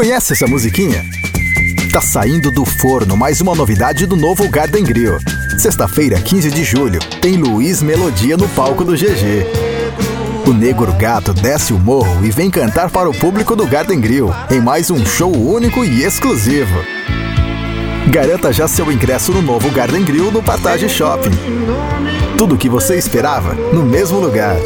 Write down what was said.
Conhece essa musiquinha? Tá saindo do forno mais uma novidade do novo Garden Grill. Sexta-feira, 15 de julho, tem Luiz Melodia no palco do GG. O Negro Gato desce o morro e vem cantar para o público do Garden Grill em mais um show único e exclusivo. Garanta já seu ingresso no novo Garden Grill no Partage Shopping. Tudo o que você esperava no mesmo lugar.